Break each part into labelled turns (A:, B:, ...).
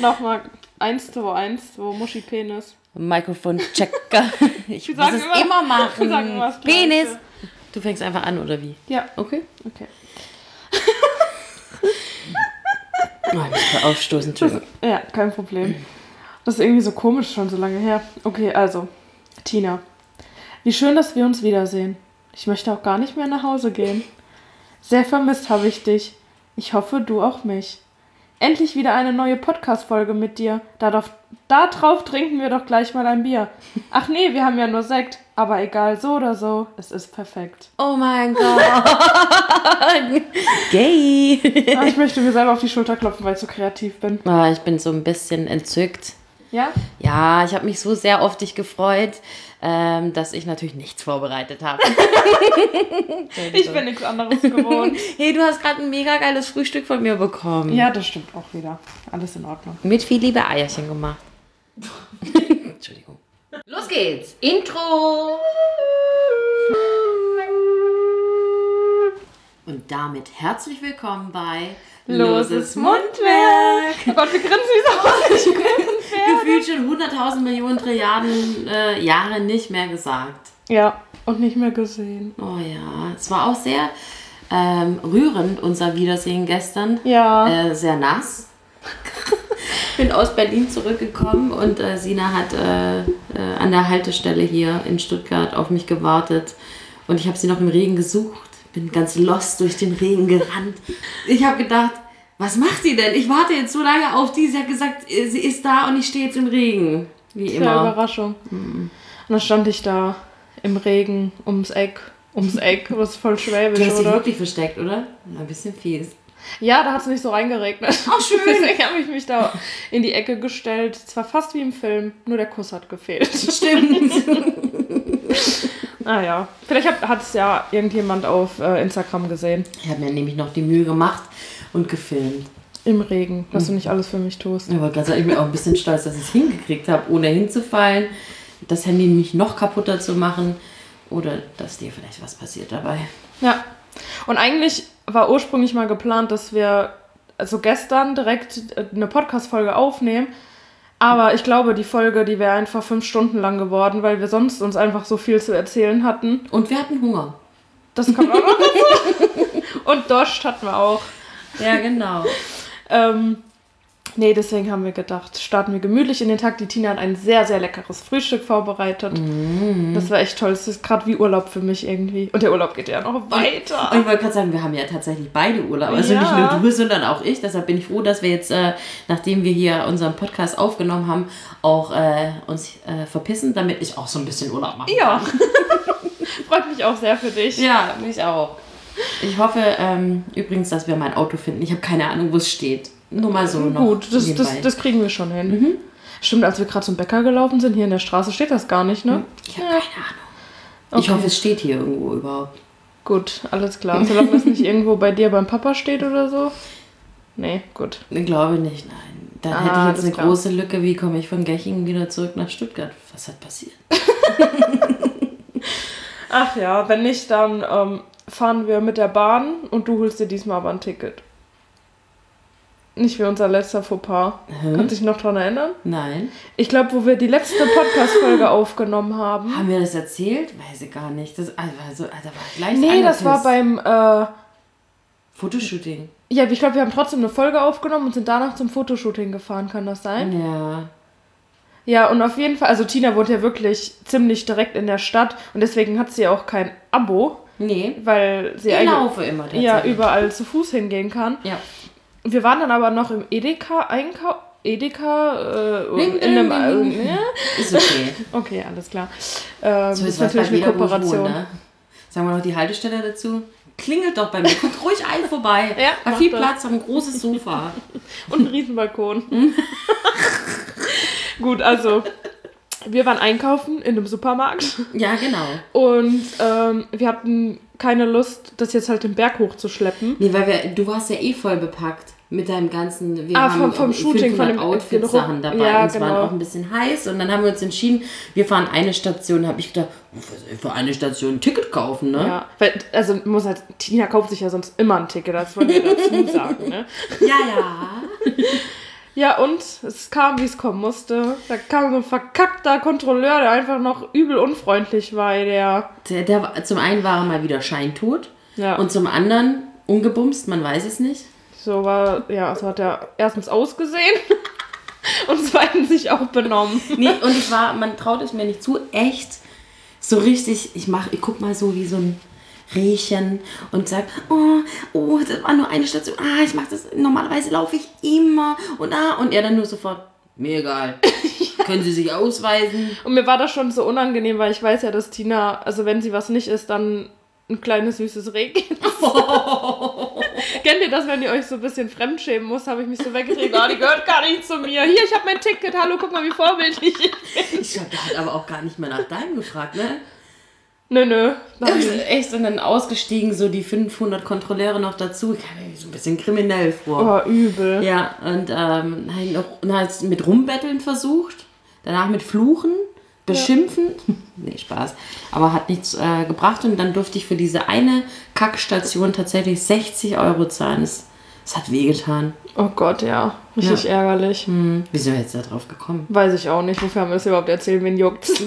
A: Nochmal 1, 2, 1, 2, Muschi Penis.
B: Mikrofon-Checker. Ich
A: Wir
B: muss
A: sagen
B: es
A: immer-
B: immer machen.
A: immer das Gleiche.
B: Penis. Du fängst einfach an, oder wie?
A: Ja,
B: Okay.
A: okay.
B: Oh, ich muss mal aufstoßen. Entschuldigung.
A: Ja, kein Problem. Das ist irgendwie so komisch, schon so lange her. Okay, also, Tina. Wie schön, dass wir uns wiedersehen. Ich möchte auch gar nicht mehr nach Hause gehen. Sehr vermisst habe ich dich. Ich hoffe, du auch mich. Endlich wieder eine neue Podcast-Folge mit dir. Darauf, da drauf trinken wir doch gleich mal ein Bier. Ach nee, wir haben ja nur Sekt. Aber egal, so oder so, es ist perfekt.
B: Oh mein Gott. Gay.
A: Ah, ich möchte mir selber auf die Schulter klopfen, weil ich so kreativ bin.
B: Ah, ich bin so ein bisschen entzückt.
A: Ja?
B: Ja, ich habe mich so sehr auf dich gefreut, ähm, dass ich natürlich nichts vorbereitet habe.
A: Ich bin nichts anderes gewohnt.
B: Hey, du hast gerade ein mega geiles Frühstück von mir bekommen.
A: ja, das stimmt auch wieder. Alles in Ordnung.
B: Mit viel Liebe Eierchen gemacht. Entschuldigung. Los geht's. Intro. Und damit herzlich willkommen bei
A: Loses Mundwerk. Oh Gott, wir grinsen wie so.
B: Gefühlt schon 100.000 Millionen Trilliarden äh, Jahre nicht mehr gesagt.
A: Ja, und nicht mehr gesehen.
B: Oh ja, es war auch sehr ähm, rührend, unser Wiedersehen gestern.
A: Ja.
B: Äh, sehr nass. bin aus Berlin zurückgekommen und äh, Sina hat äh, äh, an der Haltestelle hier in Stuttgart auf mich gewartet. Und ich habe sie noch im Regen gesucht. Bin ganz lost durch den Regen gerannt. Ich habe gedacht, was macht sie denn? Ich warte jetzt so lange auf die. Sie hat gesagt, sie ist da und ich stehe jetzt im Regen. Wie
A: Ja,
B: immer.
A: Überraschung. Und dann stand ich da im Regen ums Eck. Ums Eck, was voll
B: Du
A: schwäbisch,
B: hast dich
A: oder?
B: wirklich versteckt, oder? Ein bisschen fies.
A: Ja, da hat es nicht so reingeregnet.
B: Ach, schön.
A: Deswegen habe ich mich da in die Ecke gestellt. Es war fast wie im Film, nur der Kuss hat gefehlt.
B: Stimmt.
A: Naja, vielleicht hat es ja irgendjemand auf äh, Instagram gesehen.
B: Ich habe mir nämlich noch die Mühe gemacht und gefilmt.
A: Im Regen, was du nicht alles für mich tust.
B: Aber ganz ehrlich, ich bin auch ein bisschen stolz, dass ich es hingekriegt habe, ohne hinzufallen, das Handy nicht noch kaputter zu machen oder dass dir vielleicht was passiert dabei.
A: Ja. Und eigentlich war ursprünglich mal geplant, dass wir also gestern direkt äh, eine Podcast-Folge aufnehmen. Aber ich glaube, die Folge, die wäre einfach fünf Stunden lang geworden, weil wir sonst uns einfach so viel zu erzählen hatten.
B: Und wir hatten Hunger.
A: Das kommt auch noch. Und Dost hatten wir auch.
B: Ja, genau.
A: Ähm, nee, deswegen haben wir gedacht, starten wir gemütlich in den Tag. Die Tina hat ein sehr, sehr leckeres Frühstück vorbereitet. Das war echt toll. Es ist gerade wie Urlaub für mich irgendwie. Und der Urlaub geht ja noch weiter.
B: Und ich wollte gerade sagen, wir haben ja tatsächlich beide Urlaub. Also
A: Ja.
B: nicht nur du, sondern auch ich. Deshalb bin ich froh, dass wir jetzt, äh, nachdem wir hier unseren Podcast aufgenommen haben, auch äh, uns äh, verpissen, damit ich auch so ein bisschen Urlaub mache.
A: Ja. Freut mich auch sehr für dich.
B: Ja, mich auch. Ich hoffe ähm, übrigens, dass wir mein Auto finden. Ich habe keine Ahnung, wo es steht. Nur mal so noch.
A: Gut, das, das, das kriegen wir schon hin. Stimmt, als wir gerade zum Bäcker gelaufen sind, hier in der Straße steht das gar nicht, ne?
B: ich habe keine Ahnung. Ich
A: Okay.
B: hoffe, es steht hier irgendwo überhaupt.
A: Gut, alles klar. Solange es nicht irgendwo bei dir beim Papa steht oder so. Nee, gut.
B: Ich glaube nicht, nein. Dann
A: Ah,
B: hätte ich jetzt eine
A: klar.
B: große Lücke. Wie komme ich von Gechingen wieder zurück nach Stuttgart? Was hat passiert?
A: Ach ja, wenn nicht, dann ähm, fahren wir mit der Bahn und du holst dir diesmal aber ein Ticket. Nicht wie unser letzter Fauxpas. Kannst du dich noch dran erinnern?
B: Nein.
A: Ich glaube, wo wir die letzte Podcast-Folge aufgenommen haben.
B: Haben wir das erzählt? Weiß ich gar nicht. Das also, also, da war gleich
A: Nee, das war beim, äh,
B: Fotoshooting.
A: ja, ich glaube, wir haben trotzdem eine Folge aufgenommen und sind danach zum Fotoshooting gefahren, kann das sein?
B: Ja.
A: Ja, und auf jeden Fall, also Tina wohnt ja wirklich ziemlich direkt in der Stadt und deswegen hat sie auch kein Abo,
B: Nee.
A: weil sie
B: Ich laufe immer
A: ja, überall zu Fuß hingehen kann.
B: Ja.
A: Wir waren dann aber noch im Edeka Einkau Edeka äh, in einem äh?
B: Ist okay.
A: Okay, alles klar. Ähm,
B: So
A: das
B: ist
A: natürlich eine Kooperation.
B: wohne, ne? Sagen wir noch die Haltestelle dazu. Klingelt doch bei mir. Kommt ruhig ein vorbei.
A: Ja, mach
B: viel
A: das.
B: Platz, haben ein großes Sofa.
A: Und ein Riesenbalkon. Gut, also wir waren einkaufen in einem Supermarkt
B: Ja, genau.
A: und ähm, wir hatten keine Lust, das jetzt halt den Berg hochzuschleppen.
B: Nee, weil wir, du warst ja eh voll bepackt mit deinem ganzen, wir
A: Ah,
B: haben
A: vom- vom Shooting, von
B: 500
A: dem-
B: Outfit-Sachen dabei.
A: Ja,
B: und es
A: genau.
B: waren auch ein bisschen heiß und dann haben wir uns entschieden, wir fahren eine Station, habe ich gedacht, für- für eine Station ein Ticket kaufen, ne?
A: Ja, weil, also muss halt, Tina kauft sich ja sonst immer ein Ticket, das wollen wir dazu sagen, ne?
B: ja. ja.
A: Ja, und es kam, wie es kommen musste. Da kam so ein verkackter Kontrolleur, der einfach noch übel unfreundlich war. Der,
B: Der, der, zum einen war er mal wieder scheintot
A: ja,
B: und zum anderen ungebumst, man weiß es nicht.
A: so war, ja, so hat er erstens ausgesehen und zweitens sich auch benommen.
B: Nee, und ich war, man traut es mir nicht zu, echt so richtig, ich mach, ich guck mal so wie so ein Rehchen und sag, oh, oh, das war nur eine Station, ah, ich mach das, normalerweise laufe ich immer und ah, und er dann nur sofort, mir egal, können Sie sich ausweisen?
A: Und mir war das schon so unangenehm, weil ich weiß ja, dass Tina, also wenn sie was nicht isst, dann ein kleines süßes Rehkind. Kennt ihr das, wenn ihr euch so ein bisschen fremdschämen muss, habe ich mich so weggedreht, oh, die gehört gar nicht zu mir. Hier, ich habe mein Ticket, hallo, guck mal, wie vorbildlich ich bin.
B: Ich glaube, der hat aber auch gar nicht mehr nach deinem gefragt, ne?
A: Nö, nö.
B: Echt und dann ausgestiegen, so die 500 Kontrolleure noch dazu. Ich kam mir so ein bisschen kriminell vor.
A: Oh, übel.
B: Ja, und ähm, hat noch und hat mit Rumbetteln versucht, danach mit Fluchen, Beschimpfen. nee, Spaß. Aber hat nichts äh, gebracht und dann durfte ich für diese eine Kackstation tatsächlich 60 Euro zahlen. Das, das hat wehgetan.
A: Oh Gott, ja. Richtig ärgerlich.
B: Hm. Wie sind wir jetzt da drauf gekommen?
A: Weiß ich auch nicht, wofür haben wir das überhaupt erzählt, wen juckt's?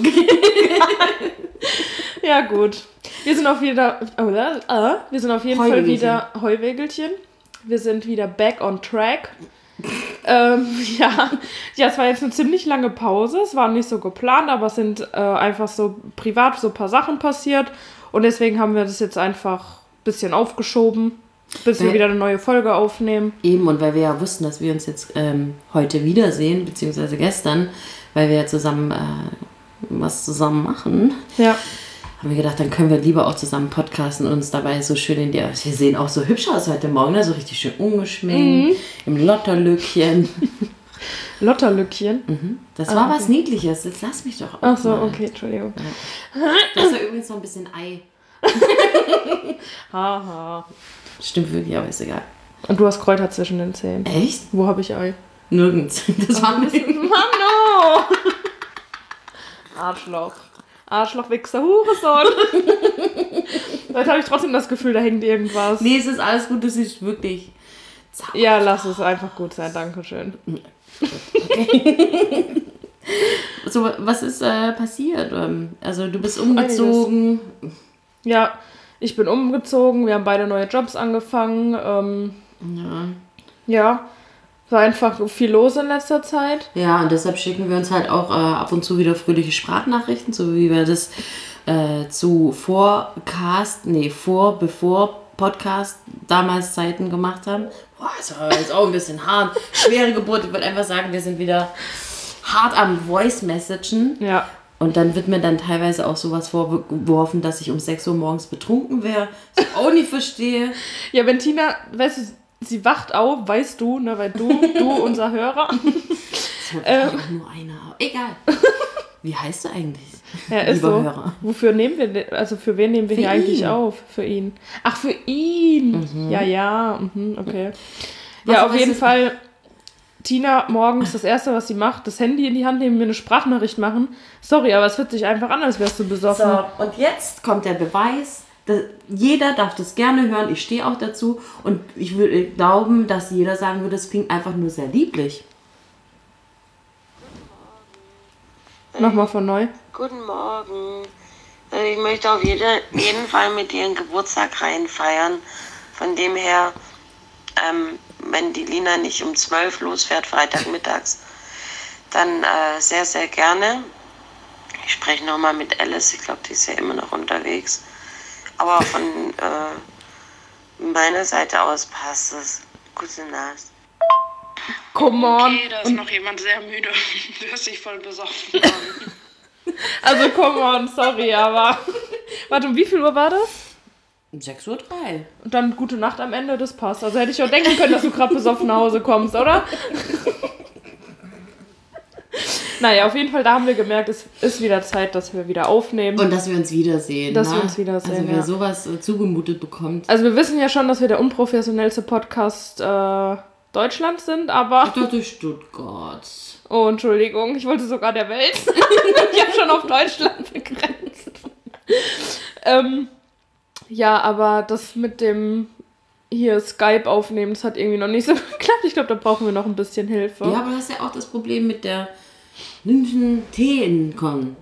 A: ja, gut. Wir sind auf wieder, äh, äh, wir sind auf jeden Fall wieder Heuwägelchen. Wir sind wieder back on track. ähm, ja. ja, es war jetzt eine ziemlich lange Pause. Es war nicht so geplant, aber es sind äh, einfach so privat so ein paar Sachen passiert. Und deswegen haben wir das jetzt einfach ein bisschen aufgeschoben, bis wir
B: Wer-
A: wieder eine neue Folge aufnehmen.
B: Eben, und weil wir ja wussten, dass wir uns jetzt ähm, heute wiedersehen, beziehungsweise gestern, weil wir ja zusammen äh, was zusammen machen,
A: Ja.
B: Haben wir gedacht, dann können wir lieber auch zusammen podcasten und uns dabei so schön in der. Wir sehen auch so hübsch aus heute Morgen, ne? so richtig schön ungeschminkt, im Lotterlückchen.
A: Lotterlückchen.
B: Das war was Niedliches, jetzt lass mich doch.
A: Ach so,
B: mal.
A: okay, Entschuldigung.
B: Das ja übrigens noch ein bisschen Ei.
A: Haha.
B: Stimmt wirklich, aber ist egal.
A: Und du hast Kräuter zwischen den Zähnen.
B: Echt?
A: Wo habe ich Ei?
B: Nirgends. Das war nicht.
A: Mano! Arschloch. Arschloch, Wichser, Hurensohn. Heute habe ich trotzdem das Gefühl, da hängt irgendwas.
B: Nee, es ist alles gut, das ist wirklich. Zauber.
A: Ja, lass es einfach gut sein, Dankeschön.
B: So, was ist äh, passiert? Ähm, Also, du bist umgezogen.
A: Ja, ich bin umgezogen, wir haben beide neue Jobs angefangen. Ähm,
B: Ja.
A: ja, war einfach viel los in letzter Zeit.
B: Ja, und deshalb schicken wir uns halt auch äh, ab und zu wieder fröhliche Sprachnachrichten, so wie wir das äh, zu Vorcast, nee, vor, bevor Podcast damals Zeiten gemacht haben. Boah, das war jetzt auch ein bisschen hart. Schwere Geburt. Ich würde einfach sagen, wir sind wieder hart am Voice-Messagen.
A: Ja,
B: Und dann wird mir dann teilweise auch sowas vorgeworfen, dass ich um 6 Uhr morgens betrunken wäre. Was ich auch nicht verstehe.
A: Ja, wenn Tina, weißt du, sie wacht auf, weißt du, ne, weil du, du, unser Hörer.
B: Das hört
A: Ähm.
B: auch nur einer. Egal. Wie heißt du eigentlich?
A: Ja, ist
B: Lieber
A: so.
B: Hörer.
A: Wofür nehmen wir, denn- also für wen nehmen wir
B: Für
A: hier eigentlich
B: ihn.
A: auf? Für ihn. Ach, für ihn. Ja, ja, mhm, okay.
B: Was-
A: ja, auf jeden Fall. Tina morgens das erste, was sie macht, das Handy in die Hand nehmen, mir eine Sprachnachricht machen. Sorry, aber es fühlt sich einfach an, als wärst du besoffen.
B: So, und jetzt kommt der Beweis. Dass Jeder darf das gerne hören. Ich stehe auch dazu. Und ich würde glauben, dass jeder sagen würde, es klingt einfach nur sehr lieblich.
A: Nochmal von neu.
C: Guten Morgen. Äh, Ich möchte auf jede, jeden Fall mit dir einen Geburtstag reinfeiern. Von dem her, ähm, wenn die Lina nicht um 12 losfährt, Freitagmittags, dann äh, sehr, sehr gerne. Ich spreche nochmal mit Alice. Ich glaube, die ist ja immer noch unterwegs. Aber von äh, meiner Seite aus passt es. Gute Nacht.
A: Come on.
D: Okay, da ist noch jemand sehr müde. Du hörst dich voll besoffen.
A: Also, come on, sorry, aber. Warte, um wie viel Uhr war das?
B: 6.03 Uhr.
A: Und dann gute Nacht am Ende, das passt. Also hätte ich auch denken können, dass du gerade besoffen nach Hause kommst, oder? naja, auf jeden Fall, da haben wir gemerkt, es ist wieder Zeit, dass wir wieder aufnehmen.
B: Und dass wir uns wiedersehen.
A: Dass
B: ne?
A: wir uns wiedersehen,
B: Also wer
A: ja.
B: sowas äh, zugemutet bekommt.
A: also wir wissen ja schon, dass wir der unprofessionellste Podcast äh, Deutschlands sind, aber...
B: Ich dachte Stuttgart.
A: Oh, Entschuldigung, ich wollte sogar der Welt. ich habe schon auf Deutschland begrenzt. ähm, ja, aber das mit dem hier Skype aufnehmen. Das hat irgendwie noch nicht so geklappt. Ich glaube, da brauchen wir noch ein bisschen Hilfe.
B: Ja, aber du hast ja auch das Problem mit der München Teenkon.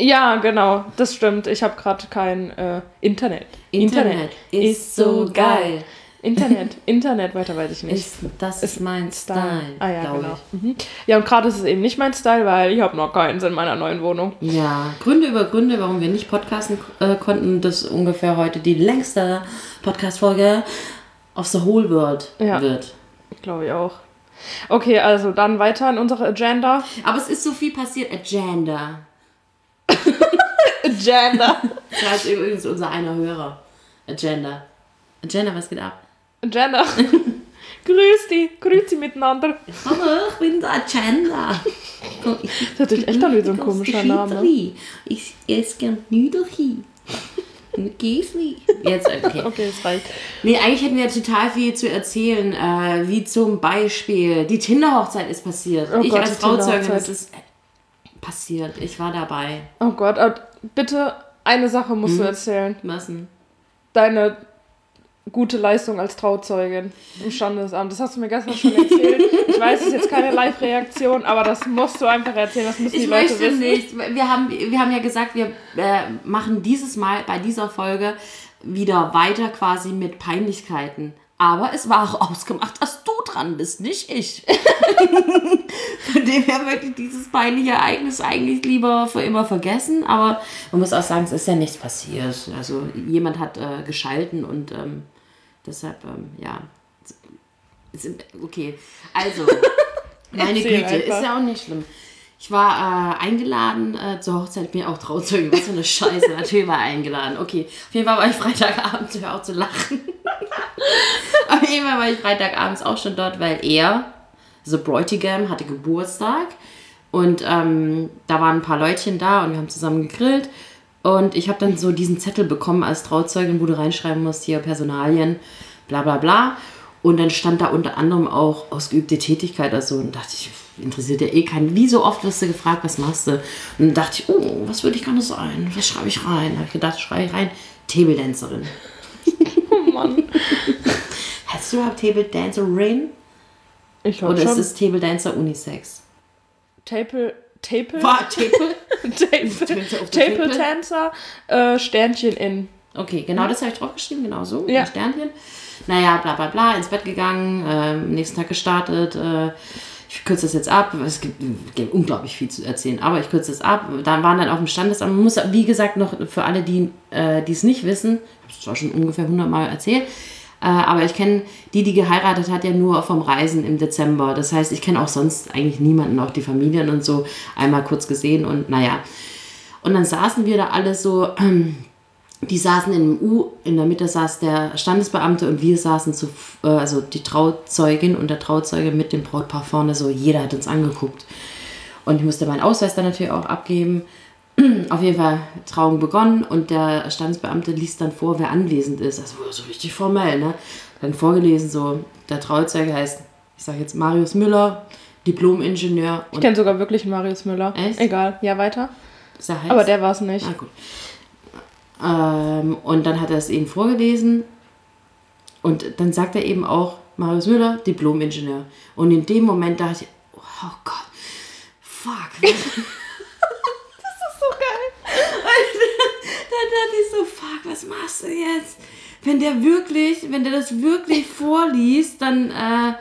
A: Ja, genau, das stimmt. Ich habe gerade kein äh, Internet.
B: Internet ist so geil.
A: Internet, Internet, weiter weiß ich nicht.
B: Ist, das ist mein Style,
A: Ah ja,
B: glaube
A: genau. Mhm. Ja, und gerade ist es eben nicht mein Style, weil ich habe noch keins in meiner neuen Wohnung.
B: ich. Ja, Gründe über Gründe, warum wir nicht podcasten äh, konnten. Das ist ungefähr heute die längste Podcast-Folge of the whole world
A: Ja.
B: wird.
A: Glaube ich auch. Okay, also dann weiter in unsere Agenda.
B: Aber es ist so viel passiert. Agenda.
A: Agenda.
B: Das heißt übrigens unser einer Hörer. Agenda. Agenda, was geht ab?
A: Agenda. Grüß die, grüß sie miteinander.
B: Hallo, ich bin der Agenda.
A: Das sich echt an wie so ein komischer Name.
B: Ich esse gern Nüdelchen. Mit Gäsli. Jetzt, okay.
A: Okay, das reicht.
B: Nee, eigentlich hätten wir total viel zu erzählen. Äh, wie zum Beispiel, die Tinder-Hochzeit ist passiert.
A: Oh
B: ich
A: Gott,
B: als Trauzeugin, das ist passiert. Ich war dabei.
A: Oh Gott, aber bitte eine Sache musst
B: Hm?
A: du erzählen.
B: Was denn?
A: Deine gute Leistung als Trauzeugin im Standesamt. Das hast du mir gestern schon erzählt. Ich weiß, es ist jetzt keine Live-Reaktion, aber das musst du einfach erzählen. Das müssen die
B: Ich
A: Leute
B: möchte
A: wissen.
B: nicht. Wir haben, wir haben ja gesagt, wir äh, machen dieses Mal bei dieser Folge wieder weiter quasi mit Peinlichkeiten. Aber es war auch ausgemacht, dass du dran bist, nicht ich. Von dem her möchte ich dieses peinliche Ereignis eigentlich lieber für immer vergessen. Aber man muss auch sagen, es ist ja nichts passiert. Also jemand hat äh, geschalten und ähm, deshalb, ähm, ja. Okay, also, meine Güte,
A: einfach.
B: ist ja auch nicht schlimm. Ich war äh, eingeladen äh, zur Hochzeit, bin ja auch Trauzeugin, was für eine Scheiße, natürlich war ich eingeladen. Okay, auf jeden Fall war ich Freitagabend, hör auf zu lachen. auf jeden Fall war ich Freitagabends auch schon dort, weil er, The Bräutigam, hatte Geburtstag und ähm, da waren ein paar Leutchen da und wir haben zusammen gegrillt und ich habe dann so diesen Zettel bekommen als Trauzeugin, wo du reinschreiben musst, hier Personalien, bla bla bla. Und dann stand da unter anderem auch ausgeübte Tätigkeit oder so. Und dachte ich, interessiert ja eh keinen. Wie so oft wirst du gefragt, was machst du? Und dann dachte ich, oh, was würde ich gerne sein? Was schreibe ich rein? Da habe ich gedacht, schreibe ich rein, Table Dancerin.
A: Oh Mann.
B: Hast du überhaupt Table Dancerin?
A: Ich glaube
B: Oder ist es Table Dancer Unisex?
A: Taple, Taple,
B: War
A: Taple Taple? Tänzer, äh, Sternchen in.
B: Okay, genau das habe ich draufgeschrieben, genau so,
A: Ja.
B: Sternchen. Naja, bla bla bla, ins Bett gegangen, äh, am nächsten Tag gestartet. Äh, ich kürze das jetzt ab, es gibt, gibt unglaublich viel zu erzählen, aber ich kürze das ab. Dann waren dann auf dem Standesamt, man muss, wie gesagt, noch für alle, die äh, es nicht wissen, ich habe es zwar schon ungefähr 100 Mal erzählt, äh, aber ich kenne die, die geheiratet hat, ja nur vom Reisen im Dezember. Das heißt, ich kenne auch sonst eigentlich niemanden, auch die Familien und so, einmal kurz gesehen und naja. Und dann saßen wir da alle so, die saßen in einem U, in der Mitte saß der Standesbeamte und wir saßen zu, äh, also die Trauzeugin und der Trauzeuge mit dem Brautpaar vorne, so jeder hat uns angeguckt. Und ich musste meinen Ausweis dann natürlich auch abgeben. Auf jeden Fall Trauung begonnen und der Standesbeamte liest dann vor, wer anwesend ist. Also so richtig formell, ne? Dann vorgelesen, so, der Trauzeuge heißt, ich sage jetzt Marius Müller, Diplom-Ingenieur
A: Ich kenne sogar wirklich Marius Müller.
B: Echt?
A: Egal, ja, weiter.
B: er?
A: Aber der war es nicht.
B: Ah, gut. Ähm, und dann hat er es eben vorgelesen. Und dann sagt er eben auch, Marius Müller, Diplom-Ingenieur. Und in dem Moment dachte ich, oh Gott, fuck. das ist
A: so geil.
B: dann dachte ich so, fuck, was machst du jetzt? Wenn der wirklich, wenn der das wirklich vorliest, dann äh,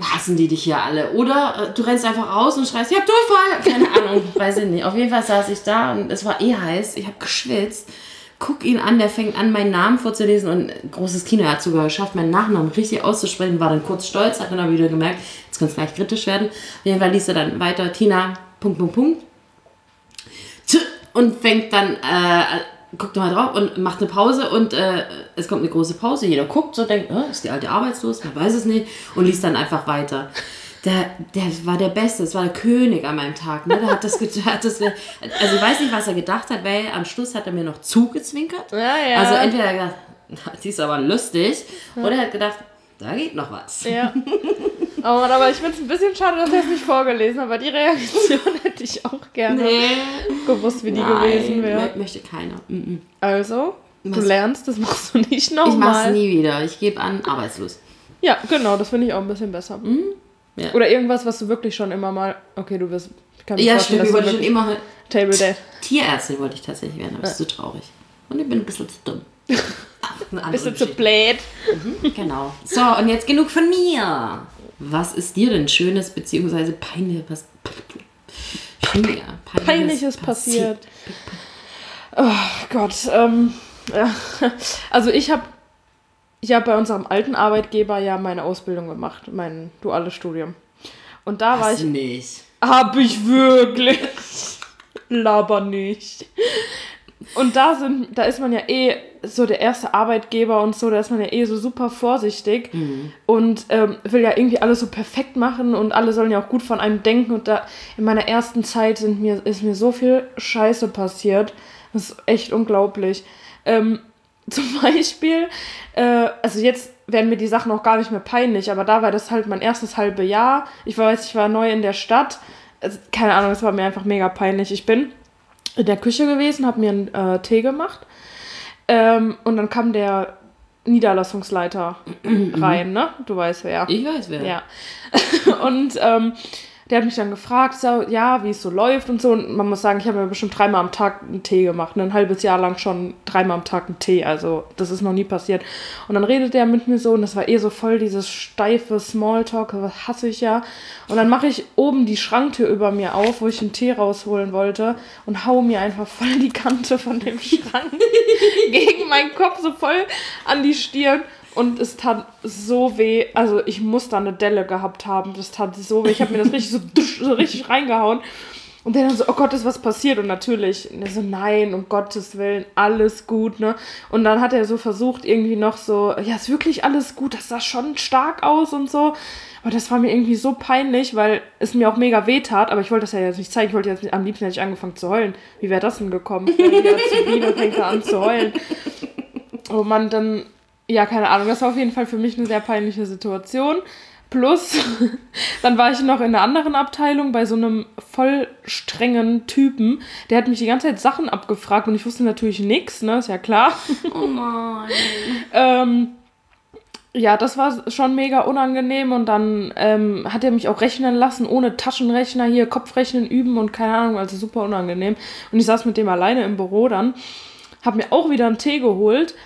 B: hassen die dich hier alle. Oder äh, du rennst einfach raus und schreist, ich hab Durchfall. Keine Ahnung, weiß ich nicht. Auf jeden Fall saß ich da und es war eh heiß. Ich habe geschwitzt. Guck ihn an, der fängt an, meinen Namen vorzulesen und großes Kino hat sogar geschafft, meinen Nachnamen richtig auszusprechen, war dann kurz stolz, hat dann aber wieder gemerkt, jetzt kann es gleich kritisch werden. Auf jeden Fall liest er dann weiter, Tina, Punkt, Punkt, Punkt. Und fängt dann, äh, guckt mal drauf und macht eine Pause und äh, es kommt eine große Pause. Jeder guckt so, denkt, ist die alte arbeitslos? Man weiß es nicht und liest dann einfach weiter. Der, der war der Beste, es war der König an meinem Tag. Ne? Der hat das, hat das, also ich weiß nicht, was er gedacht hat, weil am Schluss hat er mir noch zugezwinkert.
A: Ja, ja.
B: Also entweder hat er gedacht, die ist aber lustig, oder er hat gedacht, da geht noch was.
A: Ja. Oh aber ich finde es ein bisschen schade, dass er es nicht vorgelesen hat, aber die Reaktion hätte ich auch gerne
B: Nee,
A: gewusst, wie die
B: nein,
A: gewesen wäre.
B: mö- möchte keiner. -mm.
A: Also, Du lernst, das machst du nicht nochmal.
B: Ich mach's nie wieder. Ich gebe an, arbeitslos.
A: Ja, genau, das finde ich auch ein bisschen besser.
B: Mhm. Ja.
A: Oder irgendwas, was du wirklich schon immer mal. Okay, du wirst.
B: Ja, stimmt. Ich wollte schon immer
A: Table Date.
B: Tierärztin wollte ich tatsächlich werden, aber das ist zu traurig. Und ich bin ein bisschen zu dumm. Ach,
A: Bist du zu blöd?
B: Genau. So, und jetzt genug von mir. Was ist dir denn Schönes beziehungsweise peinliches, was, Peinliches,
A: Peinliches passiert. Oh Gott. Ähm, ja. Also ich habe ich hab bei unserem alten Arbeitgeber ja meine Ausbildung gemacht, mein duales Studium. Und da war
B: Hast
A: ich.
B: du nicht.
A: Hab ich wirklich. Laber nicht. Und da sind, da ist man ja eh so der erste Arbeitgeber und so, da ist man ja eh so super vorsichtig und ähm, will ja irgendwie alles so perfekt machen und alle sollen ja auch gut von einem denken. Und da in meiner ersten Zeit sind mir, ist mir so viel Scheiße passiert. Das ist echt unglaublich. Ähm, zum Beispiel, äh, also jetzt werden mir die Sachen auch gar nicht mehr peinlich, aber da war das halt mein erstes halbe Jahr. Ich weiß, ich war neu in der Stadt. Also, keine Ahnung, es war mir einfach mega peinlich. Ich bin in der Küche gewesen, habe mir einen äh, Tee gemacht ähm, und dann kam der Niederlassungsleiter rein, ne? Du weißt wer.
B: Ich weiß wer.
A: Ja. Und ähm, der hat mich dann gefragt, so, ja, wie es so läuft und so. Und man muss sagen, ich habe mir bestimmt dreimal am Tag einen Tee gemacht. Ein halbes Jahr lang schon dreimal am Tag einen Tee. Also, das ist noch nie passiert. Und dann redet er mit mir so und das war eh so voll dieses steife Smalltalk, was hasse ich ja. Und dann mache ich oben die Schranktür über mir auf, wo ich einen Tee rausholen wollte und hau mir einfach voll die Kante von dem Schrank gegen meinen Kopf so voll an die Stirn. Und es tat so weh. Also ich muss da eine Delle gehabt haben. Das tat so weh. Ich habe mir das richtig so, so richtig reingehauen. Und der dann so, oh Gott, ist was passiert? Und natürlich, und er so, nein, um Gottes Willen, alles gut, ne? Und dann hat er so versucht, irgendwie noch so, ja, ist wirklich alles gut, das sah schon stark aus und so. Aber das war mir irgendwie so peinlich, weil es mir auch mega weh tat, aber ich wollte das ja jetzt nicht zeigen. Ich wollte jetzt am liebsten hätte ich angefangen zu heulen. Wie wäre das denn gekommen? Ich wäre wieder zu und fängt da an zu heulen. Oh Mann, dann, ja, keine Ahnung, das war auf jeden Fall für mich eine sehr peinliche Situation. Plus, dann war ich noch in einer anderen Abteilung bei so einem voll strengen Typen. Der hat mich die ganze Zeit Sachen abgefragt und ich wusste natürlich nichts, ne, ist ja klar.
B: Oh nein.
A: Ähm, ja, das war schon mega unangenehm und dann ähm, hat er mich auch rechnen lassen, ohne Taschenrechner hier, Kopfrechnen üben und keine Ahnung, also super unangenehm. Und ich saß mit dem alleine im Büro dann, hab mir auch wieder einen Tee geholt,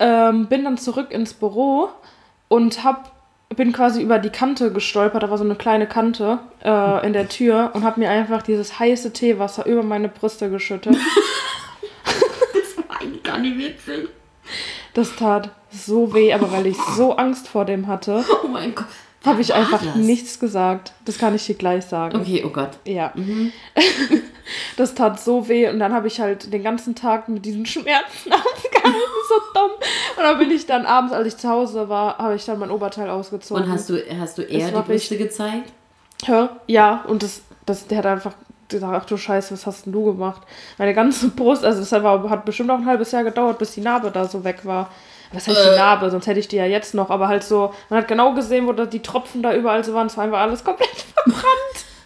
A: ähm, bin dann zurück ins Büro und hab, bin quasi über die Kante gestolpert, da war so eine kleine Kante äh, in der Tür und hab mir einfach dieses heiße Teewasser über meine Brüste geschüttet.
B: Das war eigentlich gar nicht witzig.
A: Das tat so weh, aber weil ich so Angst vor dem hatte,
B: Oh mein Gott.
A: Habe ich einfach
B: das?
A: nichts gesagt. Das kann ich dir gleich sagen.
B: Okay, oh Gott.
A: Ja. das tat so weh und dann habe ich halt den ganzen Tag mit diesen Schmerzen ausgehalten, so dumm. Und dann bin ich dann abends, als ich zu Hause war, habe ich dann mein Oberteil ausgezogen.
B: Und hast du, hast du eher
A: Es
B: die Brüste gezeigt?
A: Hör? Ja, und das, das, der hat einfach gesagt, ach du Scheiße, was hast denn du gemacht? Meine ganze Brust, also das war, hat bestimmt auch ein halbes Jahr gedauert, bis die Narbe da so weg war. Was heißt
B: Äh.
A: die Narbe? Sonst hätte ich die ja jetzt noch. Aber halt so, man hat genau gesehen, wo die Tropfen da überall so waren. Es war einfach alles komplett verbrannt.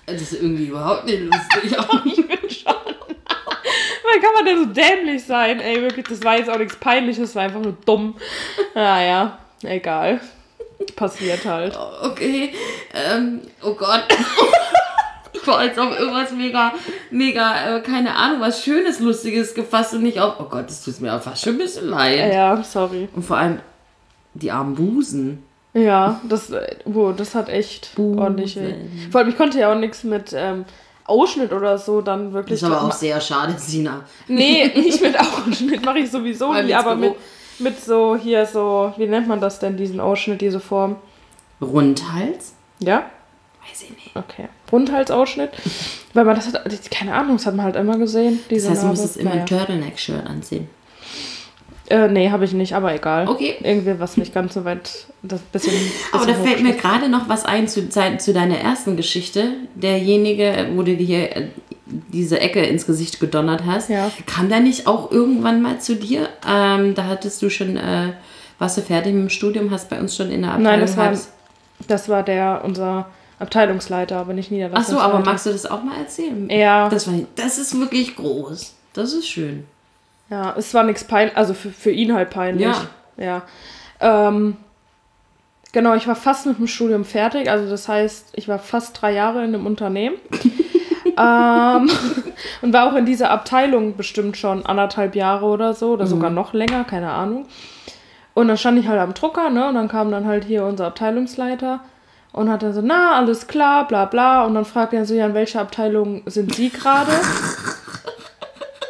B: Das ist irgendwie überhaupt nicht lustig. Auch nicht.
A: Wie kann man denn so dämlich sein? Ey, wirklich, das war jetzt auch nichts Peinliches, das war einfach nur dumm. Naja, egal. Passiert halt.
B: Okay. Ähm, oh Gott. War jetzt auf irgendwas mega, mega, äh, keine Ahnung, was Schönes, Lustiges gefasst und nicht auf. Oh Gott, das tut mir auch fast schon ein bisschen leid.
A: Ja, sorry.
B: Und vor allem die armen Busen.
A: Ja, das, äh, oh, das hat echt
B: Busen.
A: ordentlich. Vor allem, ich konnte ja auch nichts mit ähm, Ausschnitt oder so dann
B: Das
A: wirklich.
B: ist aber auch sehr schade, Sina.
A: Nee, nicht mit Ausschnitt mache ich sowieso nie, aber mit, mit so hier so, wie nennt man das denn, diesen Ausschnitt, diese Form?
B: Rundhals?
A: Ja?
B: Weiß ich nicht.
A: Okay. Rundhalsausschnitt. Weil man das hat, keine Ahnung, das hat man halt immer gesehen. Diese
B: Das heißt, du
A: Narbe.
B: musstest immer ein. Turtleneck-Shirt anziehen.
A: Äh, nee, habe ich nicht, aber egal.
B: Okay.
A: Irgendwie was nicht ganz so weit, das bisschen.
B: Aber da
A: bisschen
B: fällt mir gerade noch was ein zu, zu deiner ersten Geschichte. Derjenige, wo du dir hier äh, diese Ecke ins Gesicht gedonnert hast.
A: Ja.
B: Kam der nicht auch irgendwann mal zu dir? Ähm, da hattest du schon, äh, warst du fertig mit dem Studium, hast bei uns schon in der Abteilung...
A: Nein, das war, das war der, unser Abteilungsleiter, aber nicht
B: Ach so,
A: Niederlassungsleiter.
B: aber magst du das auch mal erzählen?
A: Ja.
B: Das, war, das ist wirklich groß. Das ist schön.
A: Ja, es war nichts peinlich, also für, für ihn halt peinlich.
B: Ja.
A: Ja. Ähm, genau, ich war fast mit dem Studium fertig, also das heißt, ich war fast drei Jahre in einem Unternehmen. ähm, und war auch in dieser Abteilung bestimmt schon anderthalb Jahre oder so, oder sogar noch länger, keine Ahnung. Und dann stand ich halt am Drucker, ne? Und dann kam dann halt hier unser Abteilungsleiter und hat dann so, na, alles klar, bla bla. Und dann fragt er so, ja, in welcher Abteilung sind Sie gerade?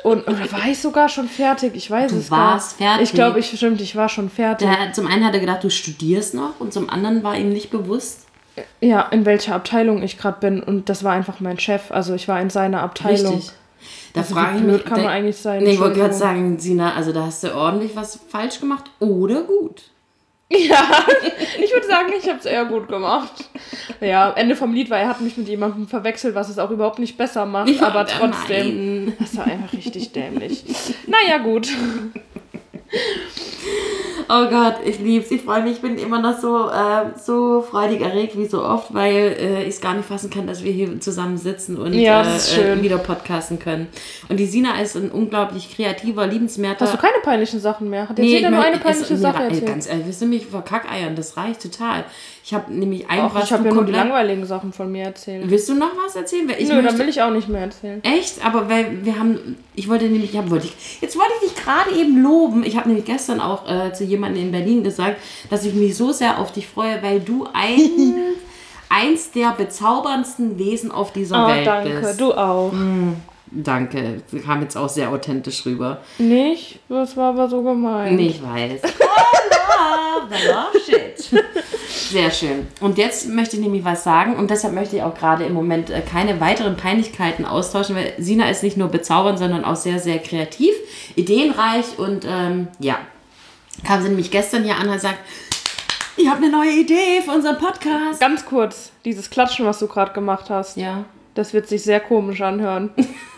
A: Und oder war ich sogar schon fertig? Ich weiß
B: Du
A: es gar
B: warst fertig.
A: Ich glaube, ich stimmt, ich war schon fertig.
B: Der, zum einen hat er gedacht, du studierst noch und zum anderen war ihm nicht bewusst.
A: Ja, in welcher Abteilung ich gerade bin. Und das war einfach mein Chef. Also ich war in seiner Abteilung.
B: Richtig. Da
A: Also
B: frage ich mich.
A: kann man
B: da-
A: eigentlich sein?
B: Nee, ich wollte gerade sagen, Sina, also da hast du ordentlich was falsch gemacht oder gut.
A: Ja, ich würde sagen, ich habe es eher gut gemacht. Ja, Ende vom Lied war, er hat mich mit jemandem verwechselt, was es auch überhaupt nicht besser macht, aber trotzdem.
B: Nein.
A: Das war einfach richtig dämlich. Naja, gut.
B: Oh Gott, ich lieb's. Ich freue mich. Ich bin immer noch so, äh, so freudig erregt wie so oft, weil äh, ich es gar nicht fassen kann, dass wir hier zusammen sitzen und
A: Ja,
B: äh, wieder podcasten können. Und die Sina ist ein unglaublich kreativer, liebenswerter.
A: Hast du keine peinlichen Sachen mehr? Hat jetzt
B: Nee,
A: jeder
B: ich
A: nur eine peinliche Sache erzählt?
B: Ganz ehrlich, willst du mich verkackeiern? Das reicht total. Ich habe nämlich ein,
A: Auch
B: was
A: ich habe ja nur die langweiligen Sachen von mir erzählt.
B: Willst du noch was erzählen? Weil ich
A: Nö, dann
B: möchte,
A: will ich auch nicht mehr erzählen.
B: Echt? Aber weil wir haben, ich wollte nämlich, ja, wollte ich, jetzt wollte ich dich gerade eben loben. Ich habe nämlich gestern auch äh, zu jemandem in Berlin gesagt, dass ich mich so sehr auf dich freue, weil du ein, eins der bezauberndsten Wesen auf dieser
A: Oh,
B: Welt
A: danke.
B: bist.
A: Du auch.
B: Danke. Kam jetzt auch sehr authentisch rüber.
A: Nicht? Das war aber so gemein.
B: Nee, ich weiß. Oh, love, the love shit. Sehr schön. Und jetzt möchte ich nämlich was sagen und deshalb möchte ich auch gerade im Moment äh, keine weiteren Peinlichkeiten austauschen, weil Sina ist nicht nur bezaubernd, sondern auch sehr, sehr kreativ, ideenreich und ähm, ja. Kam sie nämlich gestern hier an und hat gesagt, ich habe eine neue Idee für unseren Podcast.
A: Ganz kurz, dieses Klatschen, was du gerade gemacht hast,
B: Ja.
A: das wird sich sehr komisch anhören.